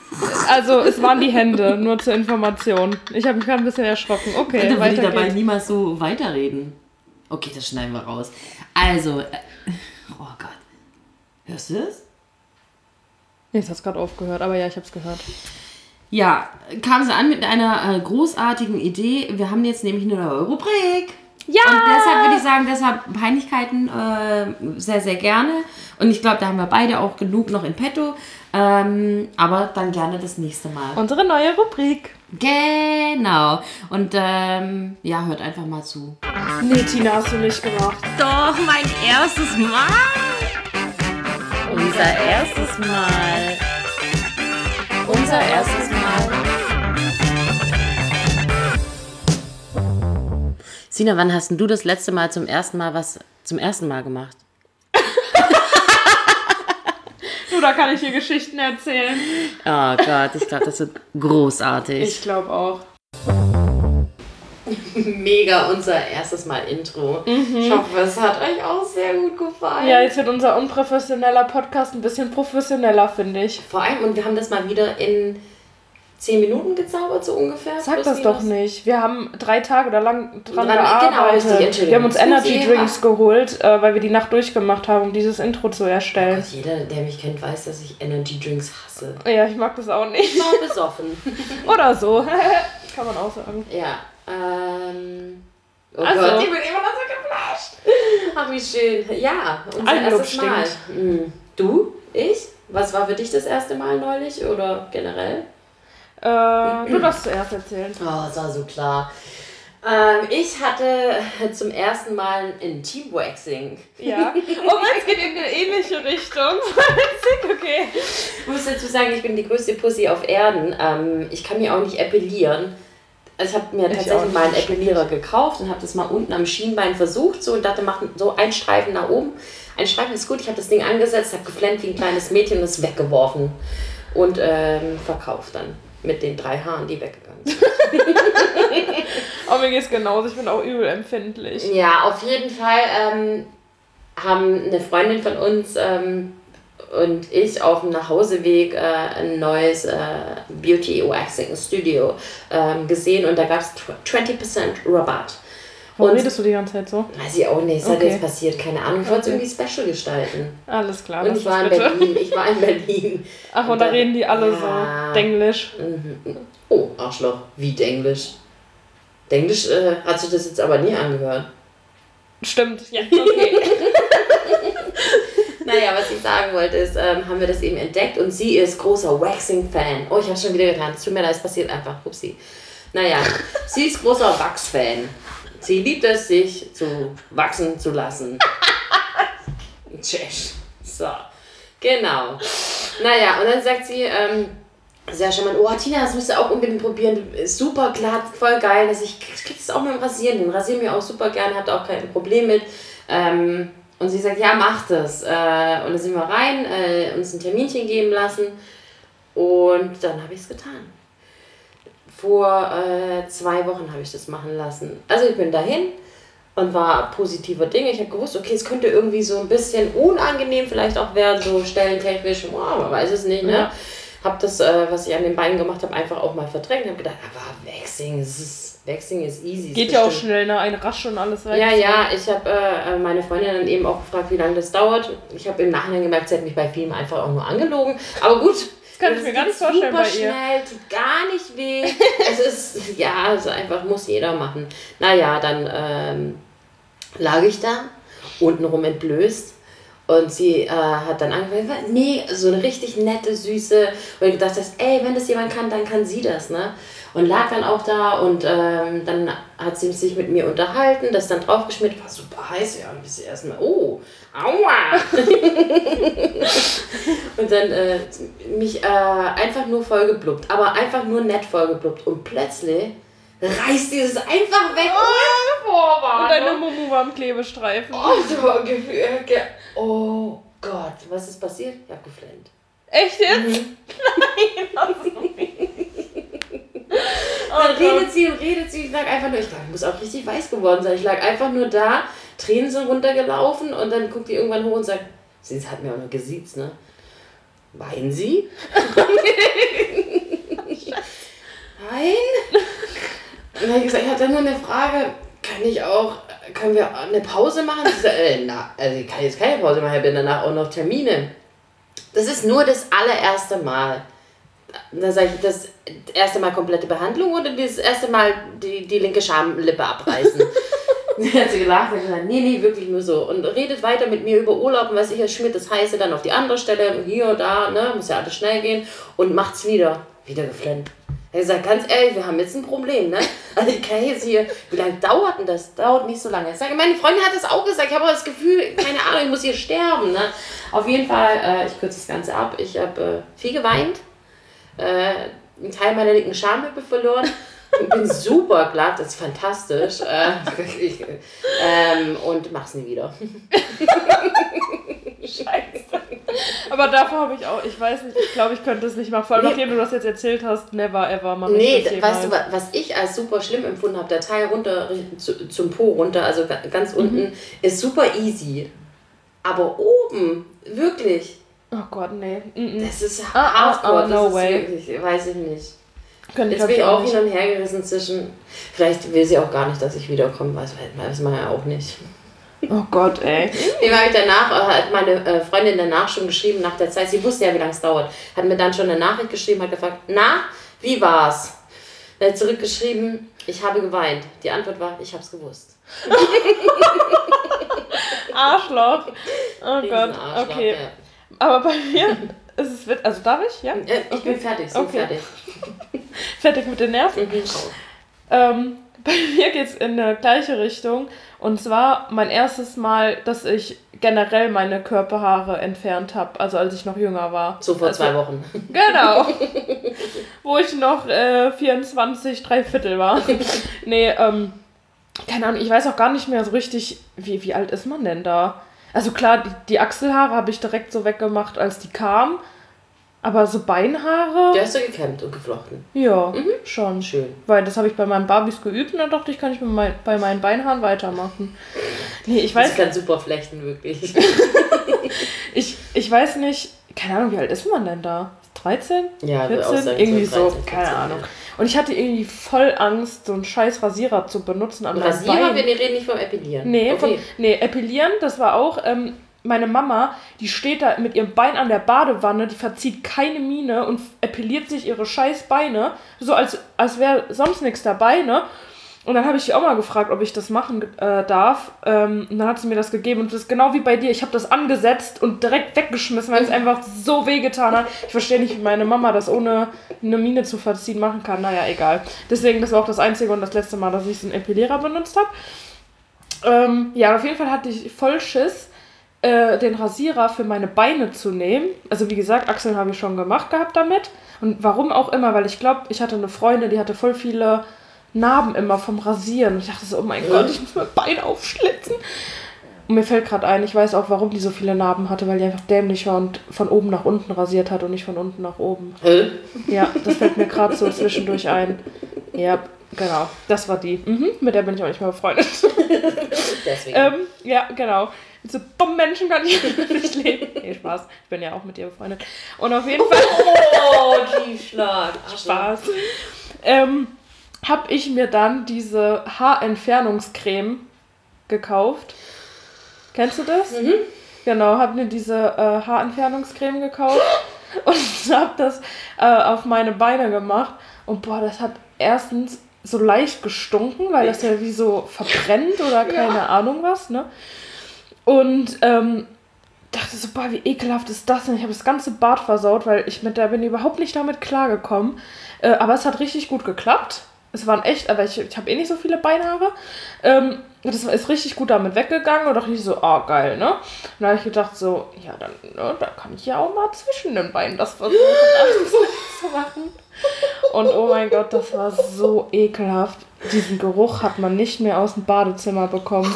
A: Also, es waren die Hände, nur zur Information. Ich habe mich gerade ein bisschen erschrocken. Okay,
B: Dann würde ich dabei
A: geht's.
B: niemals so weiterreden. Okay, das schneiden wir raus. Also, äh, oh Gott. Hörst du das?
A: Jetzt hat es gerade aufgehört, aber ja, ich habe es gehört.
B: Ja, kam sie an mit einer äh, großartigen Idee. Wir haben jetzt nämlich eine neue Rubrik.
A: Ja!
B: Und deshalb würde ich sagen, deshalb Peinlichkeiten äh, sehr, sehr gerne. Und ich glaube, da haben wir beide auch genug noch in petto. Ähm, aber dann gerne das nächste Mal.
A: Unsere neue Rubrik.
B: genau. Und ähm, ja, hört einfach mal zu.
A: Nee, Tina, hast du nicht gemacht.
B: Doch, mein erstes Mal. Unser erstes Mal. Unser erstes Mal. Sina, wann hast denn du das letzte Mal zum ersten Mal was zum ersten Mal gemacht?
A: Du, da kann ich hier Geschichten erzählen.
B: Oh Gott, ich glaube, das wird großartig.
A: Ich glaube auch.
B: Mega unser erstes Mal Intro. Ich hoffe, es hat euch auch sehr gut gefallen.
A: Ja, jetzt wird unser unprofessioneller Podcast ein bisschen professioneller, finde ich.
B: Vor allem, und wir haben das mal wieder in 10 Minuten gezaubert, so ungefähr.
A: Sag das doch nicht. Wir haben drei Tage oder lang dran
B: Dran- genau,
A: gearbeitet.
B: richtig, Entschuldigung.
A: wir haben uns Energy Drinks geholt, äh, weil wir die Nacht durchgemacht haben, um dieses Intro zu erstellen.
B: Gott, jeder, der mich kennt, weiß, dass ich Energy Drinks hasse.
A: Ja, ich mag das auch nicht.
B: Ich war besoffen.
A: Oder so. Kann man auch sagen.
B: ja, ähm. Oh
A: Also.
B: Gott, ich bin immer noch so geflasht. Ach, wie schön. Ja, unser
A: Eigenlob
B: erstes Mal. Hm. Du? Ich? Was war für dich das erste Mal neulich oder generell?
A: Äh, du darfst zuerst erzählen.
B: Oh, das war so klar. Ähm, ich hatte zum ersten Mal ein Teamwaxing.
A: Ja. Oh, meins geht in eine ähnliche Richtung. Okay.
B: Ich muss dazu sagen, ich bin die größte Pussy auf Erden. Ähm, ich kann mir auch nicht epilieren. Also ich habe mir
A: Ich
B: tatsächlich mal einen. Epilierer gekauft und habe das mal unten am Schienbein versucht so und dachte, mach so ein Streifen nach oben. Ein Streifen ist gut. Ich habe das Ding angesetzt, habe geflennt wie ein kleines Mädchen und es weggeworfen und ähm, verkauft dann mit den drei Haaren, die weggegangen sind.
A: Oh, mir geht's genauso. Ich bin auch übel empfindlich.
B: Ja, auf jeden Fall ähm, haben eine Freundin von uns ähm, und ich auf dem Nachhauseweg äh, ein neues äh, Beauty Waxing Studio ähm, gesehen und da gab es 20% Rabatt.
A: Warum
B: Und-
A: redest du die ganze Zeit so?
B: Weiß ich auch nicht, es hat
A: Okay.
B: jetzt passiert, keine Ahnung. Ich wollte es
A: Okay.
B: irgendwie special gestalten.
A: Alles klar.
B: und ich war
A: das
B: in
A: bitte.
B: Berlin. Ich war in Berlin.
A: Ach, und da reden die alle
B: Ja.
A: so Denglisch.
B: Mhm. Oh, Arschloch. Wie Denglisch? Denglisch äh, hat sich das jetzt aber nie angehört.
A: Stimmt, ja. Okay.
B: Naja, was ich sagen wollte, ist, ähm, haben wir das eben entdeckt und sie ist großer Waxing-Fan. Oh, ich habe schon wieder getan. Es tut mir leid, es passiert einfach. Upsi. Naja, sie ist großer Wachs-Fan. Sie liebt es, sich zu wachsen zu lassen. Tschüss. So, genau. Naja, und dann sagt sie, ähm, sehr charmant, oh Tina, das musst du auch unbedingt probieren. Ist super glatt, voll geil. Also ich krieg das auch mit dem Rasieren hin. Rasieren mir auch super gerne, hat auch kein Problem mit. Ähm, und sie sagt, ja, mach das. Äh, und dann sind wir rein, äh, uns ein Terminchen geben lassen. Und dann habe ich es getan. Vor äh, zwei Wochen habe ich das machen lassen. Also ich bin dahin und war positiver Dinge. Ich habe gewusst, okay, es könnte irgendwie so ein bisschen unangenehm vielleicht auch werden, so stellentechnisch, oh, man weiß es nicht, ne?
A: Ja.
B: Habe das, äh, was ich an den Beinen gemacht habe, einfach auch mal verdrängt. Habe gedacht, aber Waxing, es ist, Waxing ist easy. ist
A: Geht ja auch schnell, ne? Ein Rasch und alles weg.
B: ja, ja, ich habe äh, meine Freundin dann eben auch gefragt, wie lange das dauert. Ich habe im Nachhinein gemerkt, sie hat mich bei vielen einfach auch nur angelogen. Aber gut. Das
A: kann ich mir gar nicht vorstellen
B: super
A: bei ihr.
B: schnell, tut gar nicht weh. es ist, ja, also einfach muss jeder machen. Naja, dann ähm, lag ich da, untenrum entblößt. Und sie äh, hat dann angefangen, nee, so eine richtig nette, süße, und ich gedacht hast, ey, wenn das jemand kann, dann kann sie das, ne? Und lag dann auch da und ähm, dann hat sie sich mit mir unterhalten, das dann draufgeschmiert, war super heiß, ja, und bis sie erstmal, oh, aua! und dann äh, mich äh, einfach nur vollgeblubbt, aber einfach nur nett vollgeblubbt. Und plötzlich reißt dieses einfach weg, ohne
A: Und
B: Vorwarnung.
A: deine Mumu war am Klebestreifen.
B: Oh, so Gefühl. ge- Oh Gott, was ist passiert? Ich hab geflennt.
A: Echt jetzt?
B: Mhm.
A: Oh
B: Dann
A: Gott.
B: redet sie und redet sie. Ich lag einfach nur, ich glaube, ich muss auch richtig weiß geworden sein. Ich lag einfach nur da, Tränen sind runtergelaufen und dann guckt die irgendwann hoch und sagt, sie hat mir auch noch gesiezt, ne? Weinen Sie? Nein? Und dann habe ich gesagt, ich habe dann nur eine Frage, kann ich auch, können wir eine Pause machen? Sie sagt, äh, na, also ich kann jetzt keine Pause machen, ich habe danach auch noch Termine. Das ist nur das allererste Mal. Da sage ich, das erste Mal komplette Behandlung oder das erste Mal die, die linke Schamlippe abreißen? Dann hat sie gelacht und gesagt, nee, nee, wirklich nur so. Und redet weiter mit mir über Urlaub und was ich, schmiert das Heiße dann auf die andere Stelle, hier und da, ne, muss ja alles schnell gehen und macht's wieder. Wieder geflennt. Er sagt, ganz ehrlich, wir haben jetzt ein Problem, ne? Also ich kann jetzt hier, wie lange dauert denn das? Dauert nicht so lange. Ich sage, meine Freundin hat das auch gesagt, ich habe aber das Gefühl, keine Ahnung, ich muss hier sterben, ne? Auf jeden Fall, äh, ich kürze das Ganze ab, ich habe äh, viel geweint, äh, einen Teil meiner linken Schamlippe verloren. Ich bin super glatt, das ist fantastisch. Äh, ich, ähm, und mach's nie wieder.
A: Scheiße. Aber davor habe ich auch, ich weiß nicht, ich glaube, ich könnte es nicht machen. Vor allem,
B: Nee.
A: nachdem du das jetzt erzählt hast, never ever mache
B: Nee,
A: das
B: weißt du, was ich als super schlimm empfunden habe, der Teil runter zu, zum Po runter, also ga- ganz
A: Mhm.
B: unten, ist super easy. Aber oben, wirklich,
A: Oh Gott, nee. Mm -mm.
B: das ist
A: Ah,
B: hardcore.
A: ah, no
B: das ist
A: way.
B: wirklich, weiß ich nicht.
A: Könnte ich,
B: Jetzt bin ich auch hin und her gerissen zwischen, vielleicht will sie auch gar nicht, dass ich wiederkomme, weiß, weiß man ja auch nicht.
A: Oh Gott, ey.
B: Dem habe ich danach, äh, hat meine äh, Freundin danach schon geschrieben, nach der Zeit, sie wusste ja, wie lange es dauert, hat mir dann schon eine Nachricht geschrieben, hat gefragt, na, wie war's? Dann hat zurückgeschrieben, ich habe geweint. Die Antwort war, ich habe es gewusst.
A: Arschloch. Oh Gott,
B: Riesenarschloch,
A: okay.
B: ja.
A: Aber bei mir ist es wit- Also darf ich? Ja?
B: Äh, Ich bin fertig, so
A: Okay.
B: fertig.
A: Fertig mit den Nerven.
B: Mhm.
A: Ähm, bei mir geht es in eine gleiche Richtung. Und zwar mein erstes Mal, dass ich generell meine Körperhaare entfernt habe. Also als ich noch jünger war.
B: So vor
A: also,
B: zwei Wochen.
A: Genau. Wo ich noch äh, 24, drei Viertel war. nee, ähm, keine Ahnung, ich weiß auch gar nicht mehr so richtig, wie, wie alt ist man denn da? Also klar, die, die Achselhaare habe ich direkt so weggemacht, als die kamen. Aber so Beinhaare,
B: Der hast du gekämmt und geflochten.
A: ja, schon.
B: Schön.
A: Weil das habe ich bei meinen Barbies geübt und dann dachte ich, kann ich mit mein, bei meinen Beinhaaren weitermachen. Nee, ich
B: Das
A: weiß,
B: kann super flechten, wirklich.
A: ich, ich weiß nicht, keine Ahnung, wie alt ist man denn da? 13?
B: Ja, würde auch
A: 14?
B: sagen,
A: irgendwie
B: so
A: so,
B: 13,
A: keine
B: 14,
A: Ahnung.
B: ja.
A: Und ich hatte irgendwie voll Angst, so einen scheiß Rasierer zu benutzen an
B: Rasierer, wir reden nicht vom Epilieren.
A: Nee,
B: okay.
A: von, nee, epilieren, das war auch, ähm, meine Mama, die steht da mit ihrem Bein an der Badewanne, die verzieht keine Miene und epiliert sich ihre scheiß Beine, so als, als wäre sonst nichts dabei, ne? Und dann habe ich sie auch mal gefragt, ob ich das machen äh, darf. Ähm, und dann hat sie mir das gegeben. Und das ist genau wie bei dir. Ich habe das angesetzt und direkt weggeschmissen, weil es einfach so wehgetan hat. Ich verstehe nicht, wie meine Mama das ohne eine Mine zu verziehen machen kann. Naja, egal. Deswegen, das war auch das einzige und das letzte Mal, dass ich so einen Epilierer benutzt habe. Ähm, ja, auf jeden Fall hatte ich voll Schiss, äh, den Rasierer für meine Beine zu nehmen. Also wie gesagt, Achseln habe ich schon gemacht gehabt damit. Und warum auch immer, weil ich glaube, ich hatte eine Freundin, die hatte voll viele Narben immer vom Rasieren. Und ich dachte so, oh mein Gott, ich muss mein Bein aufschlitzen. Und mir fällt gerade ein, ich weiß auch, warum die so viele Narben hatte, weil die einfach dämlich war und von oben nach unten rasiert hat und nicht von unten nach oben.
B: Hä?
A: Ja, das fällt mir gerade so zwischendurch ein. Ja, genau. Das war die. Mhm, mit der bin ich auch nicht mehr befreundet.
B: Deswegen.
A: ähm, ja, genau. Mit so dummen Menschen kann ich nicht leben. Nee, Spaß. Ich bin ja auch mit dir befreundet. Und auf jeden Fall.
B: oh, Tiefschlag.
A: Spaß. Ähm, habe ich mir dann diese Haarentfernungscreme gekauft. Kennst du das?
B: Mhm.
A: Genau, habe mir diese äh, Haarentfernungscreme gekauft und habe das äh, auf meine Beine gemacht. Und boah, das hat erstens so leicht gestunken, weil das ja wie so verbrennt oder keine Ahnung was, ne? Und ähm, dachte so, boah, wie ekelhaft ist das denn? Ich habe das ganze Bad versaut, weil ich mit der bin überhaupt nicht damit klargekommen. Äh, aber es hat richtig gut geklappt. Es waren echt, aber ich, ich habe eh nicht so viele Beinhaare. Ähm, das ist richtig gut damit weggegangen und dachte ich so, ah, geil, ne? Und dann habe ich gedacht so, ja, dann, ne, da kann ich ja auch mal zwischen den Beinen das versuchen zu machen. Und oh mein Gott, das war so ekelhaft. Diesen Geruch hat man nicht mehr aus dem Badezimmer bekommen.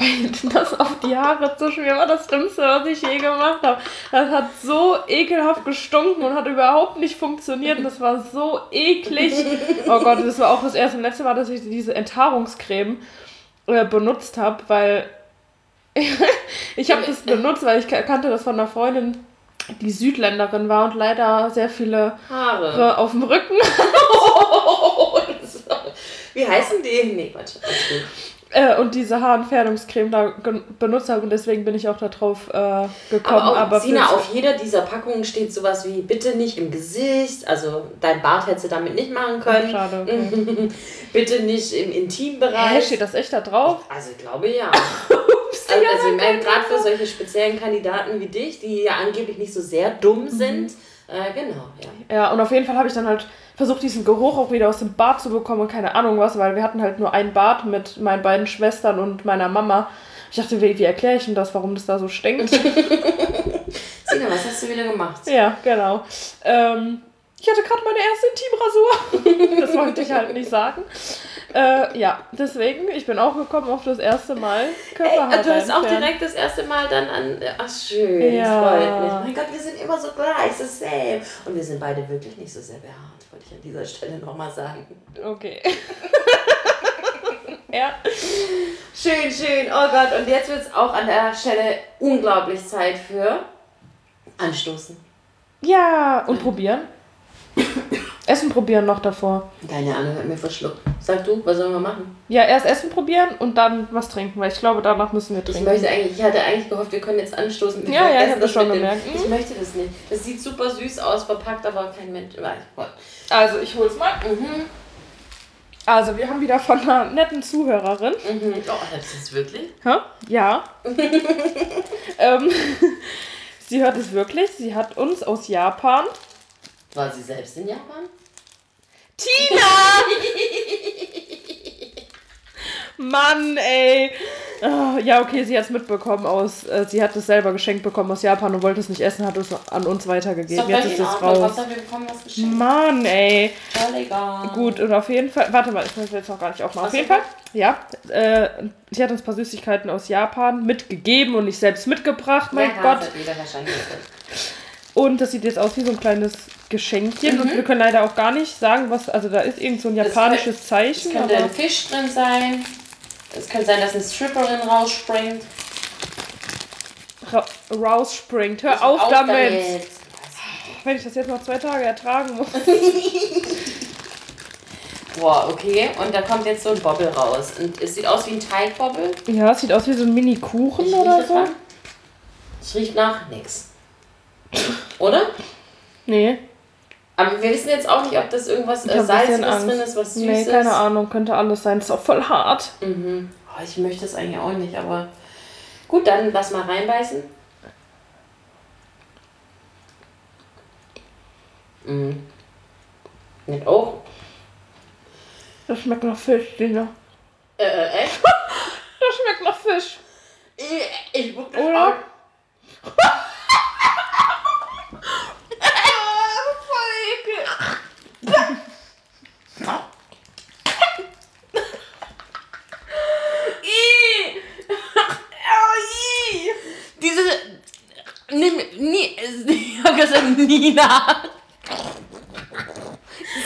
A: Das auf die Haare zu schmieren war das Schlimmste, was ich je gemacht habe. Das hat so ekelhaft gestunken und hat überhaupt nicht funktioniert. Und das war so eklig. Oh Gott, das war auch das erste und letzte Mal, dass ich diese Enthaarungscreme äh, benutzt habe, weil ich habe das benutzt, weil ich kannte das von einer Freundin, die Südländerin war und leider sehr viele
B: Haare.
A: auf dem Rücken.
B: Wie heißen die? Nee, Quatsch.
A: Äh, und diese Haarentfernungscreme da benutzt habe und deswegen bin ich auch darauf äh, gekommen.
B: Aber, auch,
A: aber
B: Sina, auf jeder dieser Packungen steht sowas wie bitte nicht im Gesicht, also dein Bart hättest du damit nicht machen können.
A: Schade. Okay.
B: bitte nicht im
A: Hä,
B: Intimbereich.
A: steht das echt da drauf?
B: Also ich glaube ja. also, also ich meine, gerade für solche speziellen Kandidaten wie dich, die ja angeblich nicht so sehr dumm sind. Äh, genau, ja.
A: Ja, und auf jeden Fall habe ich dann halt versucht, diesen Geruch auch wieder aus dem Bad zu bekommen und keine Ahnung was, weil wir hatten halt nur ein Bad mit meinen beiden Schwestern und meiner Mama. Ich dachte, wie, wie erkläre ich denn das, warum das da so stinkt?
B: Sina, was hast du wieder gemacht?
A: ja, genau. Ähm, ich hatte gerade meine erste Intimrasur. das wollte ich halt nicht sagen. Äh, ja, deswegen, ich bin auch gekommen auf das erste Mal
B: Ey,
A: Körperhaare
B: du hast auch
A: entfernen.
B: direkt das erste Mal dann an. Ach, schön.
A: Ja.
B: Freut mich. Mein Gott, wir sind immer so gleich, so same. Und wir sind beide wirklich nicht so sehr behaart, wollte ich an dieser Stelle nochmal sagen.
A: Okay. ja.
B: Schön, schön. Oh Gott, und jetzt wird es auch an der Stelle unglaublich Zeit für Anstoßen.
A: Ja, und probieren. Essen probieren noch davor.
B: Keine Ahnung, hat mir verschluckt. Sag du, was sollen wir machen?
A: Ja, erst Essen probieren und dann was trinken, weil ich glaube, danach müssen wir
B: Ich
A: trinken.
B: möchte eigentlich, ich hatte eigentlich gehofft, wir können jetzt anstoßen. Wir
A: Ja, ja, ich
B: vergessen
A: hab das schon
B: dem-
A: gemerkt.
B: Ich möchte das nicht. Das sieht super süß aus, verpackt, aber kein Mensch. Gott.
A: Also, ich hol's mal.
B: Mhm.
A: Also, wir haben wieder von einer netten Zuhörerin.
B: Mhm. Oh, das ist wirklich?
A: Hä? Ja. ähm, sie hört es wirklich. Sie hat uns aus Japan.
B: War sie selbst in Japan?
A: Tina! Mann, ey. Ah, ja, okay, sie hat es mitbekommen aus. Äh, sie hat es selber geschenkt bekommen aus Japan und wollte es nicht essen, hat es an uns weitergegeben. Jetzt ist es raus. Mann, ey.
B: Voll egal.
A: Gut, und auf jeden Fall. Warte mal, ich will jetzt noch gar nicht aufmachen. Auf jeden Fall, ja. Äh, sie hat uns ein paar Süßigkeiten aus Japan mitgegeben und nicht selbst mitgebracht, mein
B: ja,
A: Gott. Und das sieht jetzt aus wie so ein kleines Geschenkchen.
B: Mhm.
A: Und wir können leider auch gar nicht sagen, was. Also, da ist irgend so ein
B: Das
A: japanisches
B: Es
A: Zeichen.
B: könnte
A: Aber
B: ein Fisch drin sein. Es könnte sein, dass eine Stripperin rausspringt.
A: ra rausspringt. Hör auf, damit.
B: damit.
A: Wenn ich das jetzt noch zwei Tage ertragen muss.
B: Boah, okay. Und da kommt jetzt so ein Bobbel raus. Und es sieht aus wie ein Teigbobble.
A: Ja, es sieht aus wie so ein Mini-Kuchen oder so.
B: Es riecht nach nix. Oder?
A: Nee.
B: Aber wir wissen jetzt auch nicht, ob das irgendwas äh, Salziges drin ist, was süß
A: Nee,
B: ist.
A: keine Ahnung. Könnte alles sein. Ist auch voll hart.
B: Mhm. Oh, ich möchte es eigentlich auch nicht, aber gut, dann lass mal reinbeißen. Mhm. Nicht auch.
A: Das schmeckt nach Fisch, Dina.
B: Äh, äh, echt?
A: Das schmeckt nach Fisch.
B: ich, ich guck das
A: Oder?
B: auch. Ih. Oh, ih. Diese. Nimm. Nie, ich Nina.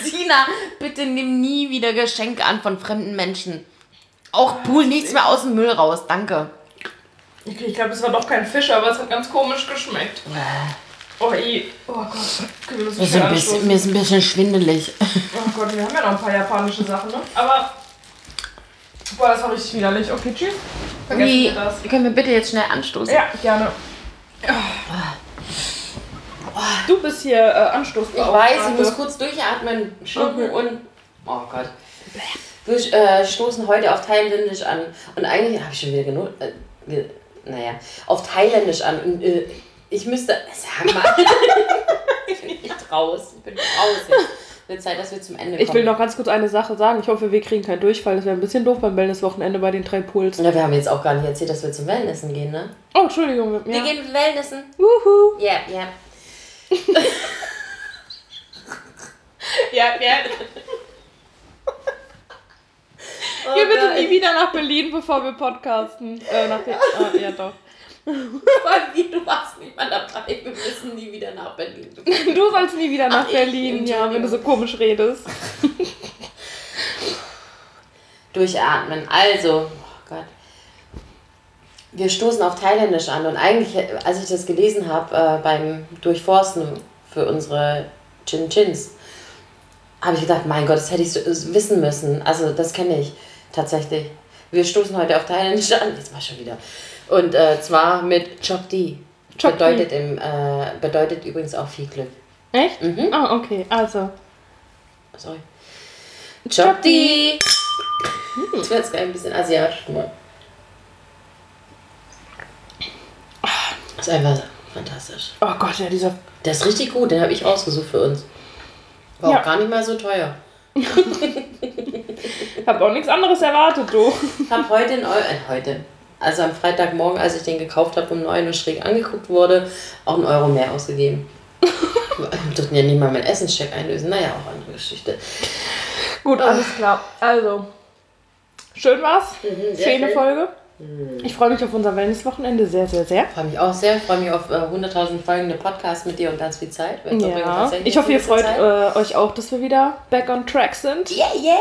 B: Sina, bitte nimm nie wieder Geschenke an von fremden Menschen. Auch Pool nichts mehr aus dem Müll raus, danke.
A: Okay, ich glaube, es war doch kein Fisch, aber es hat ganz komisch geschmeckt. Oh, i. Oh Gott. Das
B: Mir ist, ein bisschen, mir ist ein bisschen schwindelig.
A: Oh Gott, wir haben ja noch ein paar japanische Sachen, ne? Aber. Boah, das war richtig widerlich. Okay, tschüss. Vergessen
B: Wie,
A: wir das.
B: können wir bitte jetzt schnell anstoßen?
A: Ja, gerne. Du bist hier äh, Anstoß.
B: Ich weiß, ich muss kurz durchatmen, schlucken
A: Okay.
B: und. Oh Gott. Wir äh, stoßen heute auf Thailändisch an. Und eigentlich habe ich schon wieder genug. Äh, ge- naja, auf Thailändisch an. Und, äh, ich müsste. Sag mal. ich bin nicht raus. Ich bin raus jetzt. Wird Zeit, dass wir zum Ende kommen.
A: Ich will noch ganz kurz eine Sache sagen. Ich hoffe, wir kriegen keinen Durchfall. Das wäre ein bisschen doof beim Wellness-Wochenende bei den drei Pools.
B: Na, wir haben jetzt auch gar nicht erzählt, dass wir zum Wellnessen gehen, ne?
A: Oh, Entschuldigung.
B: Wir
A: Ja.
B: gehen Wellnessen.
A: Wuhu.
B: Ja, ja.
A: Ja, ja. Geh bitte nie wieder nach Berlin, bevor wir podcasten. Äh, nach der, ah, ja, doch.
B: Wie, du warst nicht mal dabei. Wir müssen nie wieder nach Berlin.
A: Du sollst nie wieder nach
B: Ach,
A: Berlin, ja, wenn du so komisch redest.
B: Durchatmen. Also, oh Gott. Wir stoßen auf Thailändisch an und eigentlich, als ich das gelesen habe äh, beim Durchforsten für unsere Chin Chins, habe ich gedacht, mein Gott, das hätte ich so, äh, wissen müssen. Also, das kenne ich tatsächlich. Wir stoßen heute auf Thailändisch an. Jetzt mal schon wieder. Und äh, zwar mit Chok Di.
A: Chok.
B: Bedeutet, im, äh, bedeutet übrigens auch viel Glück.
A: Echt?
B: Mhm.
A: Ah, okay, also.
B: Sorry. Chok Di. Jetzt wird gleich ein bisschen asiatisch. Mal. Ist einfach fantastisch.
A: Oh Gott, ja, dieser.
B: Der ist richtig gut, den habe ich ausgesucht für uns. War
A: Ja.
B: auch gar nicht mal so teuer.
A: Ich hab auch nichts anderes erwartet, du.
B: Hab heute in Eu äh, heute, also am Freitagmorgen, als ich den gekauft habe, um 9 Uhr schräg angeguckt wurde, auch einen Euro mehr ausgegeben. Wir durften ja nicht mal meinen Essenscheck einlösen. Naja, auch andere Geschichte.
A: Gut, alles klar. Also, schön war's.
B: Mhm,
A: Schöne
B: schön.
A: Folge. Ich freue mich auf unser Wellness-Wochenende sehr, sehr, sehr.
B: Freue mich auch sehr. Freue mich auf äh, 100.000 folgende Podcasts mit dir und ganz viel Zeit.
A: Ja, ich hoffe, ihr freut äh, euch auch, dass wir wieder back on track sind.
B: Yeah, yeah!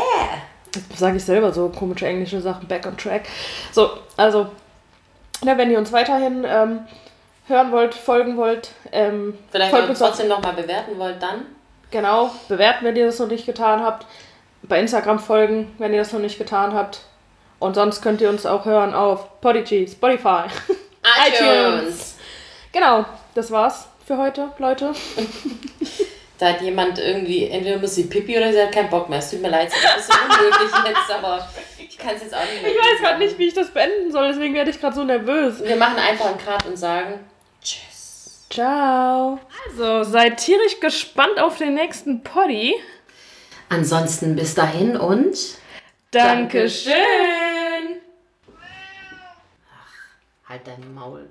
A: Jetzt sage ich selber so komische englische Sachen, back on track. So, also, na, wenn ihr uns weiterhin ähm, hören wollt, folgen wollt, ähm,
B: Vielleicht
A: folgt uns
B: trotzdem nochmal bewerten wollt, dann.
A: genau, bewerten, wenn ihr das noch nicht getan habt. Bei Instagram folgen, wenn ihr das noch nicht getan habt. Und sonst könnt ihr uns auch hören auf Podigy, Spotify. iTunes. Genau, das war's für heute, Leute.
B: Da hat jemand irgendwie, entweder muss sie Pipi oder sie hat keinen Bock mehr. Es tut mir leid, es ist ein bisschen unmöglich jetzt, aber ich kann es jetzt auch nicht mehr.
A: Ich weiß gerade nicht, wie ich das beenden soll, deswegen werde ich gerade so nervös.
B: Wir machen einfach einen Cut und sagen Tschüss.
A: Ciao. Also, seid tierisch gespannt auf den nächsten Poddy.
B: Ansonsten bis dahin und
A: Dankeschön.
B: Halt dein Maul.